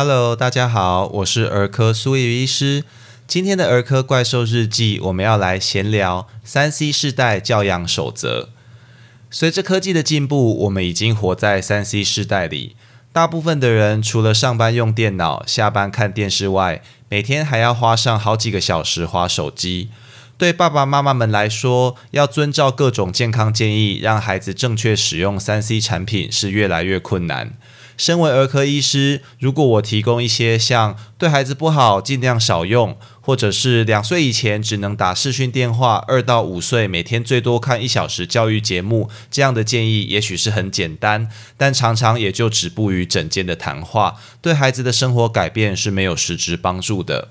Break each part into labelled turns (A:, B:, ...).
A: Hello，大家好，我是儿科苏怡医师。今天的儿科怪兽日记，我们要来闲聊三 C 世代教养守则。随着科技的进步，我们已经活在三 C 世代里。大部分的人除了上班用电脑、下班看电视外，每天还要花上好几个小时花手机。对爸爸妈妈们来说，要遵照各种健康建议，让孩子正确使用三 C 产品是越来越困难。身为儿科医师，如果我提供一些像对孩子不好，尽量少用，或者是两岁以前只能打视讯电话，二到五岁每天最多看一小时教育节目这样的建议，也许是很简单，但常常也就止步于整间的谈话，对孩子的生活改变是没有实质帮助的。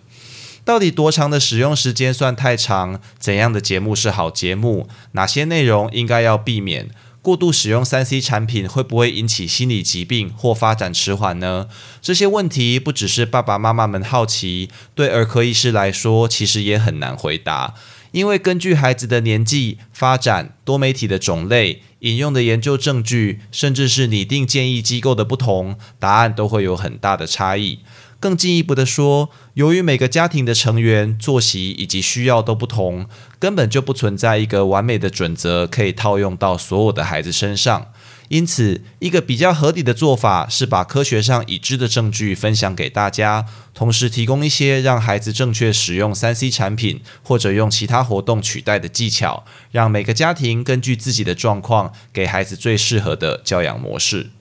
A: 到底多长的使用时间算太长？怎样的节目是好节目？哪些内容应该要避免？过度使用三 C 产品会不会引起心理疾病或发展迟缓呢？这些问题不只是爸爸妈妈们好奇，对儿科医师来说，其实也很难回答。因为根据孩子的年纪、发展、多媒体的种类、引用的研究证据，甚至是拟定建议机构的不同，答案都会有很大的差异。更进一步的说，由于每个家庭的成员作息以及需要都不同，根本就不存在一个完美的准则可以套用到所有的孩子身上。因此，一个比较合理的做法是把科学上已知的证据分享给大家，同时提供一些让孩子正确使用三 C 产品或者用其他活动取代的技巧，让每个家庭根据自己的状况，给孩子最适合的教养模式。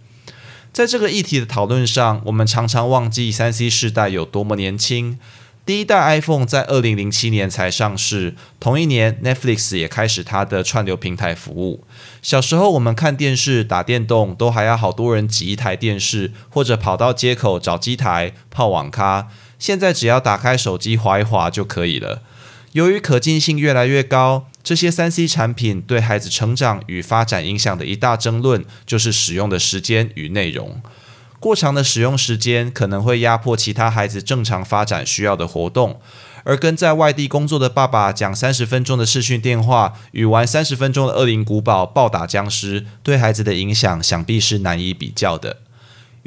A: 在这个议题的讨论上，我们常常忘记三 C 世代有多么年轻。第一代 iPhone 在二零零七年才上市，同一年 Netflix 也开始它的串流平台服务。小时候我们看电视、打电动，都还要好多人挤一台电视，或者跑到街口找机台泡网咖。现在只要打开手机划一划就可以了。由于可进性越来越高。这些三 C 产品对孩子成长与发展影响的一大争论，就是使用的时间与内容。过长的使用时间可能会压迫其他孩子正常发展需要的活动，而跟在外地工作的爸爸讲三十分钟的视讯电话，与玩三十分钟的恶灵古堡暴打僵尸，对孩子的影响想必是难以比较的。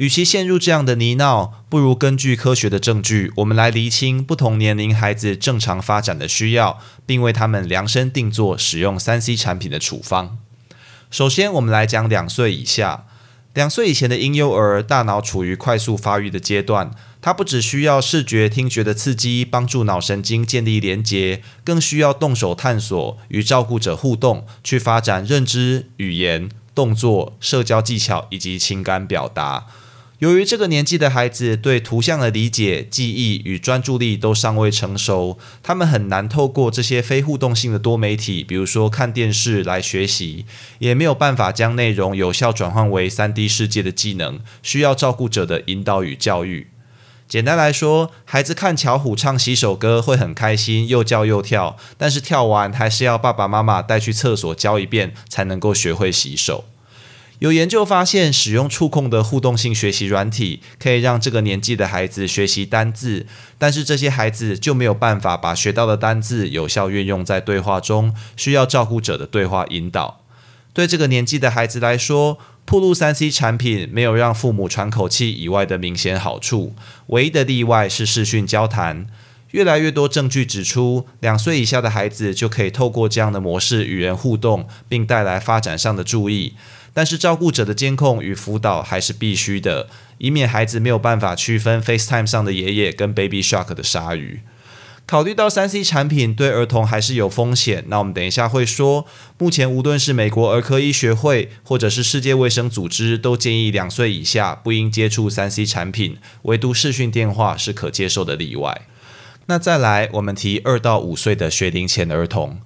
A: 与其陷入这样的泥淖，不如根据科学的证据，我们来厘清不同年龄孩子正常发展的需要，并为他们量身定做使用三 C 产品的处方。首先，我们来讲两岁以下。两岁以前的婴幼儿大脑处于快速发育的阶段，它不只需要视觉、听觉的刺激帮助脑神经建立连接，更需要动手探索、与照顾者互动，去发展认知、语言、动作、社交技巧以及情感表达。由于这个年纪的孩子对图像的理解、记忆与专注力都尚未成熟，他们很难透过这些非互动性的多媒体，比如说看电视来学习，也没有办法将内容有效转换为三 D 世界的技能，需要照顾者的引导与教育。简单来说，孩子看巧虎唱洗手歌会很开心，又叫又跳，但是跳完还是要爸爸妈妈带去厕所教一遍，才能够学会洗手。有研究发现，使用触控的互动性学习软体可以让这个年纪的孩子学习单字，但是这些孩子就没有办法把学到的单字有效运用在对话中，需要照顾者的对话引导。对这个年纪的孩子来说，铺路三 C 产品没有让父母喘口气以外的明显好处，唯一的例外是视讯交谈。越来越多证据指出，两岁以下的孩子就可以透过这样的模式与人互动，并带来发展上的注意。但是照顾者的监控与辅导还是必须的，以免孩子没有办法区分 FaceTime 上的爷爷跟 Baby Shark 的鲨鱼。考虑到三 C 产品对儿童还是有风险，那我们等一下会说，目前无论是美国儿科医学会或者是世界卫生组织，都建议两岁以下不应接触三 C 产品，唯独视讯电话是可接受的例外。那再来，我们提二到五岁的学龄前儿童。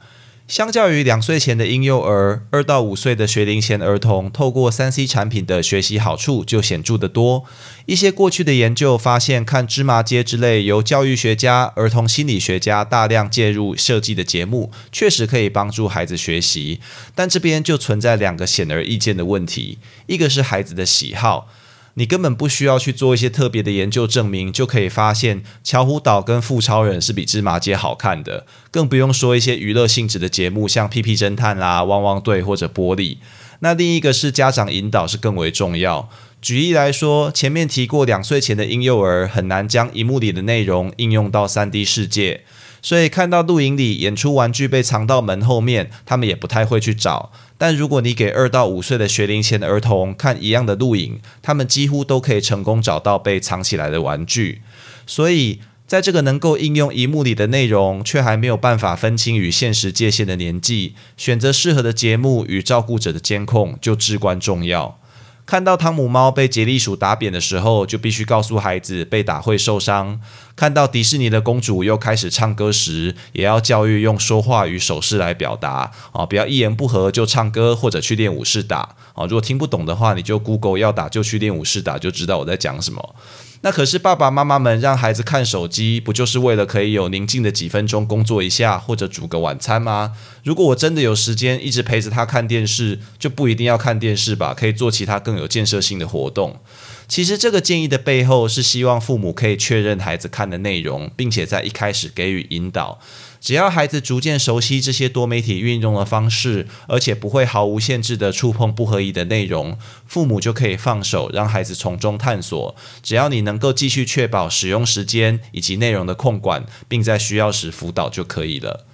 A: 相较于两岁前的婴幼儿，二到五岁的学龄前儿童透过三 C 产品的学习好处就显著得多。一些过去的研究发现，看芝麻街之类由教育学家、儿童心理学家大量介入设计的节目，确实可以帮助孩子学习。但这边就存在两个显而易见的问题：一个是孩子的喜好。你根本不需要去做一些特别的研究证明，就可以发现巧虎岛跟富超人是比芝麻街好看的，更不用说一些娱乐性质的节目，像屁屁侦探啦、汪汪队或者玻璃。那另一个是家长引导是更为重要。举例来说，前面提过，两岁前的婴幼儿很难将荧幕里的内容应用到三 D 世界，所以看到录影里演出玩具被藏到门后面，他们也不太会去找。但如果你给二到五岁的学龄前的儿童看一样的录影，他们几乎都可以成功找到被藏起来的玩具。所以，在这个能够应用荧幕里的内容，却还没有办法分清与现实界限的年纪，选择适合的节目与照顾者的监控就至关重要。看到汤姆猫被杰利鼠打扁的时候，就必须告诉孩子被打会受伤；看到迪士尼的公主又开始唱歌时，也要教育用说话与手势来表达啊，不要一言不合就唱歌或者去练武士打啊。如果听不懂的话，你就 Google 要打就去练武士打，就知道我在讲什么。那可是爸爸妈妈们让孩子看手机，不就是为了可以有宁静的几分钟工作一下，或者煮个晚餐吗？如果我真的有时间一直陪着他看电视，就不一定要看电视吧，可以做其他更有建设性的活动。其实这个建议的背后是希望父母可以确认孩子看的内容，并且在一开始给予引导。只要孩子逐渐熟悉这些多媒体运用的方式，而且不会毫无限制的触碰不合意的内容，父母就可以放手让孩子从中探索。只要你能够继续确保使用时间以及内容的控管，并在需要时辅导就可以了。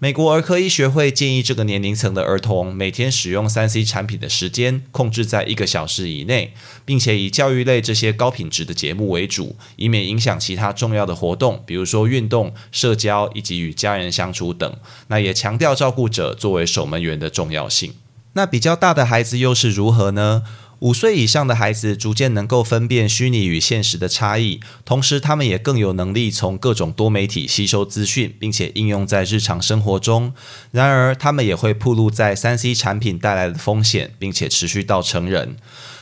A: 美国儿科医学会建议这个年龄层的儿童每天使用三 C 产品的时间控制在一个小时以内，并且以教育类这些高品质的节目为主，以免影响其他重要的活动，比如说运动、社交以及与家人相处等。那也强调照顾者作为守门员的重要性。那比较大的孩子又是如何呢？五岁以上的孩子逐渐能够分辨虚拟与现实的差异，同时他们也更有能力从各种多媒体吸收资讯，并且应用在日常生活中。然而，他们也会暴露在三 C 产品带来的风险，并且持续到成人。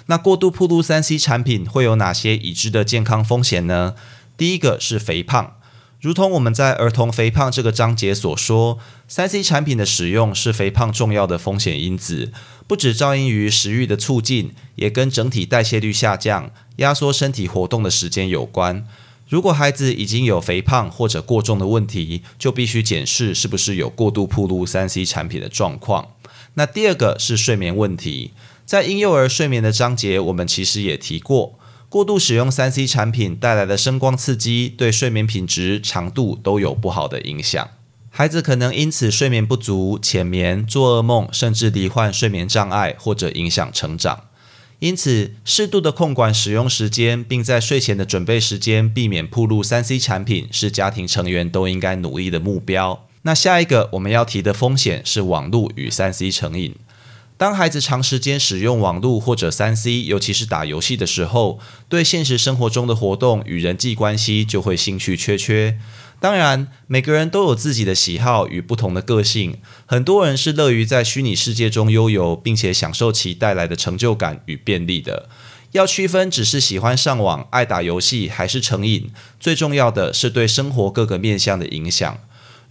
A: 那过度暴露三 C 产品会有哪些已知的健康风险呢？第一个是肥胖。如同我们在儿童肥胖这个章节所说，三 C 产品的使用是肥胖重要的风险因子，不止噪音于食欲的促进，也跟整体代谢率下降、压缩身体活动的时间有关。如果孩子已经有肥胖或者过重的问题，就必须检视是不是有过度铺路三 C 产品的状况。那第二个是睡眠问题，在婴幼儿睡眠的章节，我们其实也提过。过度使用三 C 产品带来的声光刺激，对睡眠品质、长度都有不好的影响。孩子可能因此睡眠不足、浅眠、做噩梦，甚至罹患睡眠障碍，或者影响成长。因此，适度的控管使用时间，并在睡前的准备时间避免铺路三 C 产品，是家庭成员都应该努力的目标。那下一个我们要提的风险是网络与三 C 成瘾。当孩子长时间使用网络或者三 C，尤其是打游戏的时候，对现实生活中的活动与人际关系就会兴趣缺缺。当然，每个人都有自己的喜好与不同的个性，很多人是乐于在虚拟世界中悠游，并且享受其带来的成就感与便利的。要区分只是喜欢上网、爱打游戏，还是成瘾，最重要的是对生活各个面向的影响。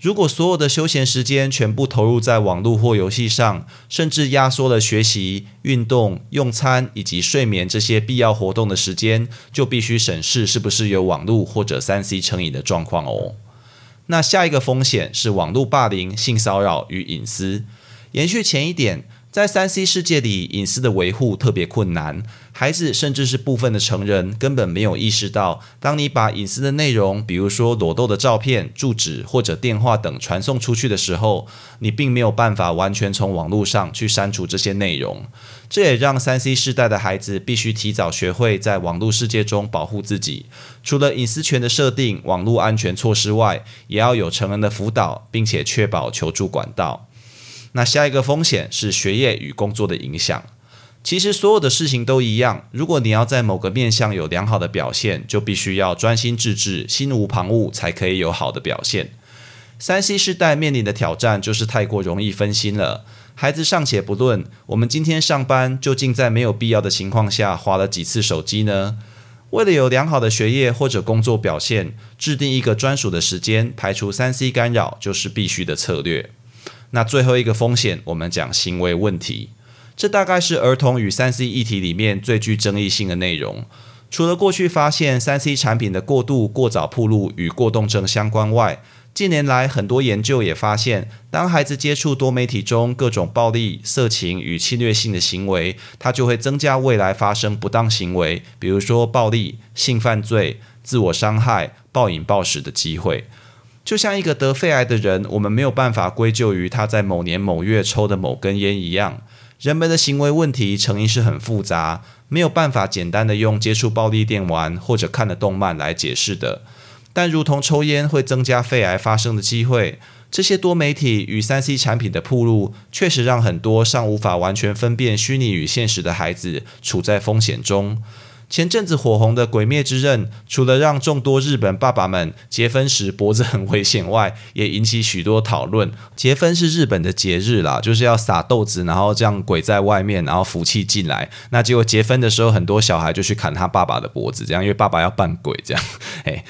A: 如果所有的休闲时间全部投入在网络或游戏上，甚至压缩了学习、运动、用餐以及睡眠这些必要活动的时间，就必须审视是不是有网络或者三 C 成瘾的状况哦。那下一个风险是网络霸凌、性骚扰与隐私。延续前一点。在三 C 世界里，隐私的维护特别困难。孩子甚至是部分的成人，根本没有意识到，当你把隐私的内容，比如说裸露的照片、住址或者电话等传送出去的时候，你并没有办法完全从网络上去删除这些内容。这也让三 C 世代的孩子必须提早学会在网络世界中保护自己。除了隐私权的设定、网络安全措施外，也要有成人的辅导，并且确保求助管道。那下一个风险是学业与工作的影响。其实所有的事情都一样，如果你要在某个面向有良好的表现，就必须要专心致志、心无旁骛，才可以有好的表现。三 C 世代面临的挑战就是太过容易分心了。孩子尚且不论，我们今天上班究竟在没有必要的情况下花了几次手机呢？为了有良好的学业或者工作表现，制定一个专属的时间，排除三 C 干扰，就是必须的策略。那最后一个风险，我们讲行为问题，这大概是儿童与三 C 议题里面最具争议性的内容。除了过去发现三 C 产品的过度、过早铺路与过动症相关外，近年来，很多研究也发现，当孩子接触多媒体中各种暴力、色情与侵略性的行为，他就会增加未来发生不当行为，比如说暴力、性犯罪、自我伤害、暴饮暴食的机会。就像一个得肺癌的人，我们没有办法归咎于他在某年某月抽的某根烟一样，人们的行为问题成因是很复杂，没有办法简单的用接触暴力电玩或者看的动漫来解释的。但如同抽烟会增加肺癌发生的机会，这些多媒体与三 C 产品的铺路，确实让很多尚无法完全分辨虚拟与现实的孩子处在风险中。前阵子火红的《鬼灭之刃》，除了让众多日本爸爸们结婚时脖子很危险外，也引起许多讨论。结婚是日本的节日啦，就是要撒豆子，然后这样鬼在外面，然后福气进来。那结果结婚的时候，很多小孩就去砍他爸爸的脖子，这样因为爸爸要扮鬼，这样，哎。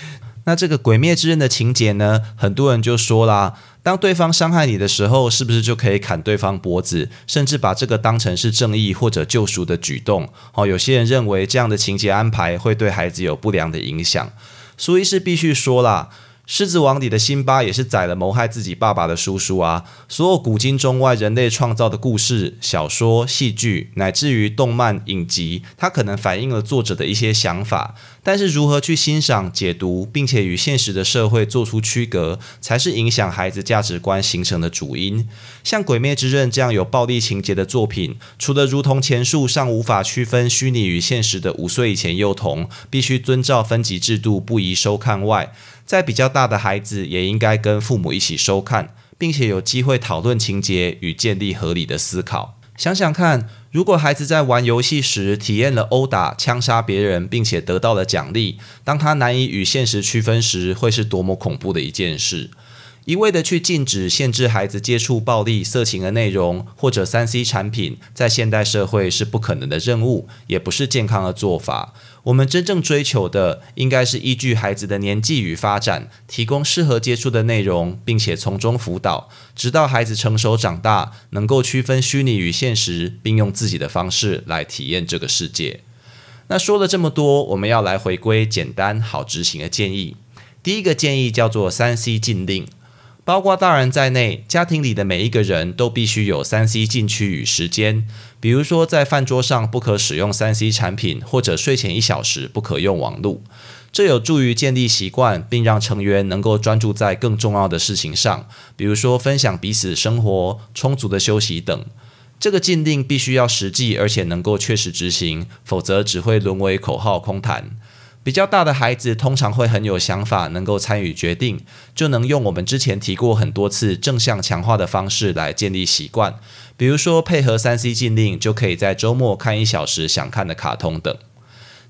A: 那这个鬼灭之刃的情节呢？很多人就说啦，当对方伤害你的时候，是不是就可以砍对方脖子，甚至把这个当成是正义或者救赎的举动？哦，有些人认为这样的情节安排会对孩子有不良的影响，所以是必须说啦。《狮子王》里的辛巴也是宰了谋害自己爸爸的叔叔啊！所有古今中外人类创造的故事、小说、戏剧，乃至于动漫影集，它可能反映了作者的一些想法。但是如何去欣赏、解读，并且与现实的社会做出区隔，才是影响孩子价值观形成的主因。像《鬼灭之刃》这样有暴力情节的作品，除了如同前述尚无法区分虚拟与现实的五岁以前幼童必须遵照分级制度不宜收看外，在比较大的孩子也应该跟父母一起收看，并且有机会讨论情节与建立合理的思考。想想看，如果孩子在玩游戏时体验了殴打、枪杀别人，并且得到了奖励，当他难以与现实区分时，会是多么恐怖的一件事。一味的去禁止、限制孩子接触暴力、色情的内容，或者三 C 产品，在现代社会是不可能的任务，也不是健康的做法。我们真正追求的，应该是依据孩子的年纪与发展，提供适合接触的内容，并且从中辅导，直到孩子成熟长大，能够区分虚拟与现实，并用自己的方式来体验这个世界。那说了这么多，我们要来回归简单好执行的建议。第一个建议叫做三 C 禁令。包括大人在内，家庭里的每一个人都必须有三 C 禁区与时间。比如说，在饭桌上不可使用三 C 产品，或者睡前一小时不可用网络。这有助于建立习惯，并让成员能够专注在更重要的事情上，比如说分享彼此生活、充足的休息等。这个禁令必须要实际，而且能够确实执行，否则只会沦为口号空谈。比较大的孩子通常会很有想法，能够参与决定，就能用我们之前提过很多次正向强化的方式来建立习惯。比如说配合三 C 禁令，就可以在周末看一小时想看的卡通等。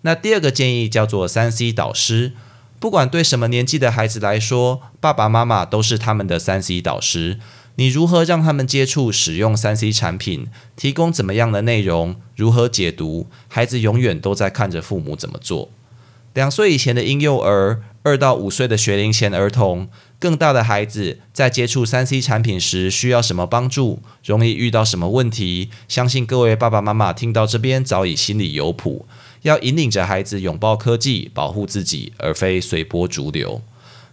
A: 那第二个建议叫做三 C 导师，不管对什么年纪的孩子来说，爸爸妈妈都是他们的三 C 导师。你如何让他们接触使用三 C 产品？提供怎么样的内容？如何解读？孩子永远都在看着父母怎么做。两岁以前的婴幼儿，二到五岁的学龄前儿童，更大的孩子在接触三 C 产品时需要什么帮助？容易遇到什么问题？相信各位爸爸妈妈听到这边早已心里有谱，要引领着孩子拥抱科技，保护自己，而非随波逐流。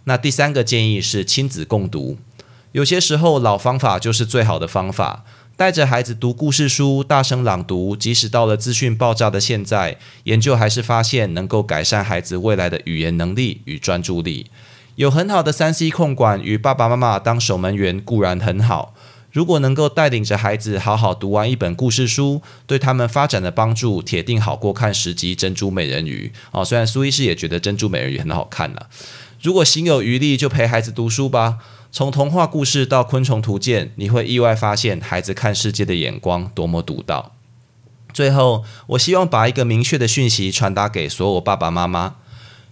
A: 那第三个建议是亲子共读，有些时候老方法就是最好的方法。带着孩子读故事书，大声朗读，即使到了资讯爆炸的现在，研究还是发现能够改善孩子未来的语言能力与专注力。有很好的三 C 控管与爸爸妈妈当守门员固然很好，如果能够带领着孩子好好读完一本故事书，对他们发展的帮助铁定好过看十集《珍珠美人鱼》哦。虽然苏医师也觉得《珍珠美人鱼》很好看呢，如果心有余力，就陪孩子读书吧。从童话故事到昆虫图鉴，你会意外发现孩子看世界的眼光多么独到。最后，我希望把一个明确的讯息传达给所有爸爸妈妈：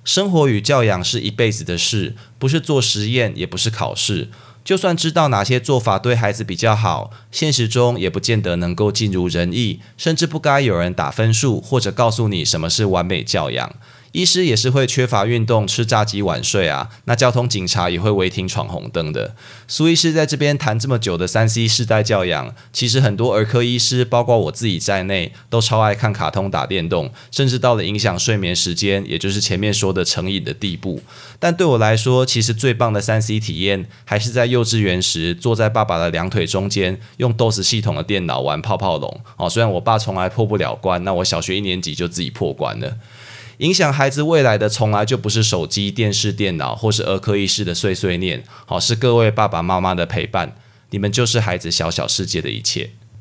A: 生活与教养是一辈子的事，不是做实验，也不是考试。就算知道哪些做法对孩子比较好，现实中也不见得能够尽如人意，甚至不该有人打分数或者告诉你什么是完美教养。医师也是会缺乏运动、吃炸鸡晚睡啊。那交通警察也会违停闯红灯的。苏医师在这边谈这么久的三 C 世代教养，其实很多儿科医师，包括我自己在内，都超爱看卡通、打电动，甚至到了影响睡眠时间，也就是前面说的成瘾的地步。但对我来说，其实最棒的三 C 体验，还是在幼稚园时坐在爸爸的两腿中间，用 DOS 系统的电脑玩泡泡龙。哦，虽然我爸从来破不了关，那我小学一年级就自己破关了。影响孩子未来的，从来就不是手机、电视、电脑，或是儿科医师的碎碎念，好，是各位爸爸妈妈的陪伴。你们就是孩子小小世界的一切。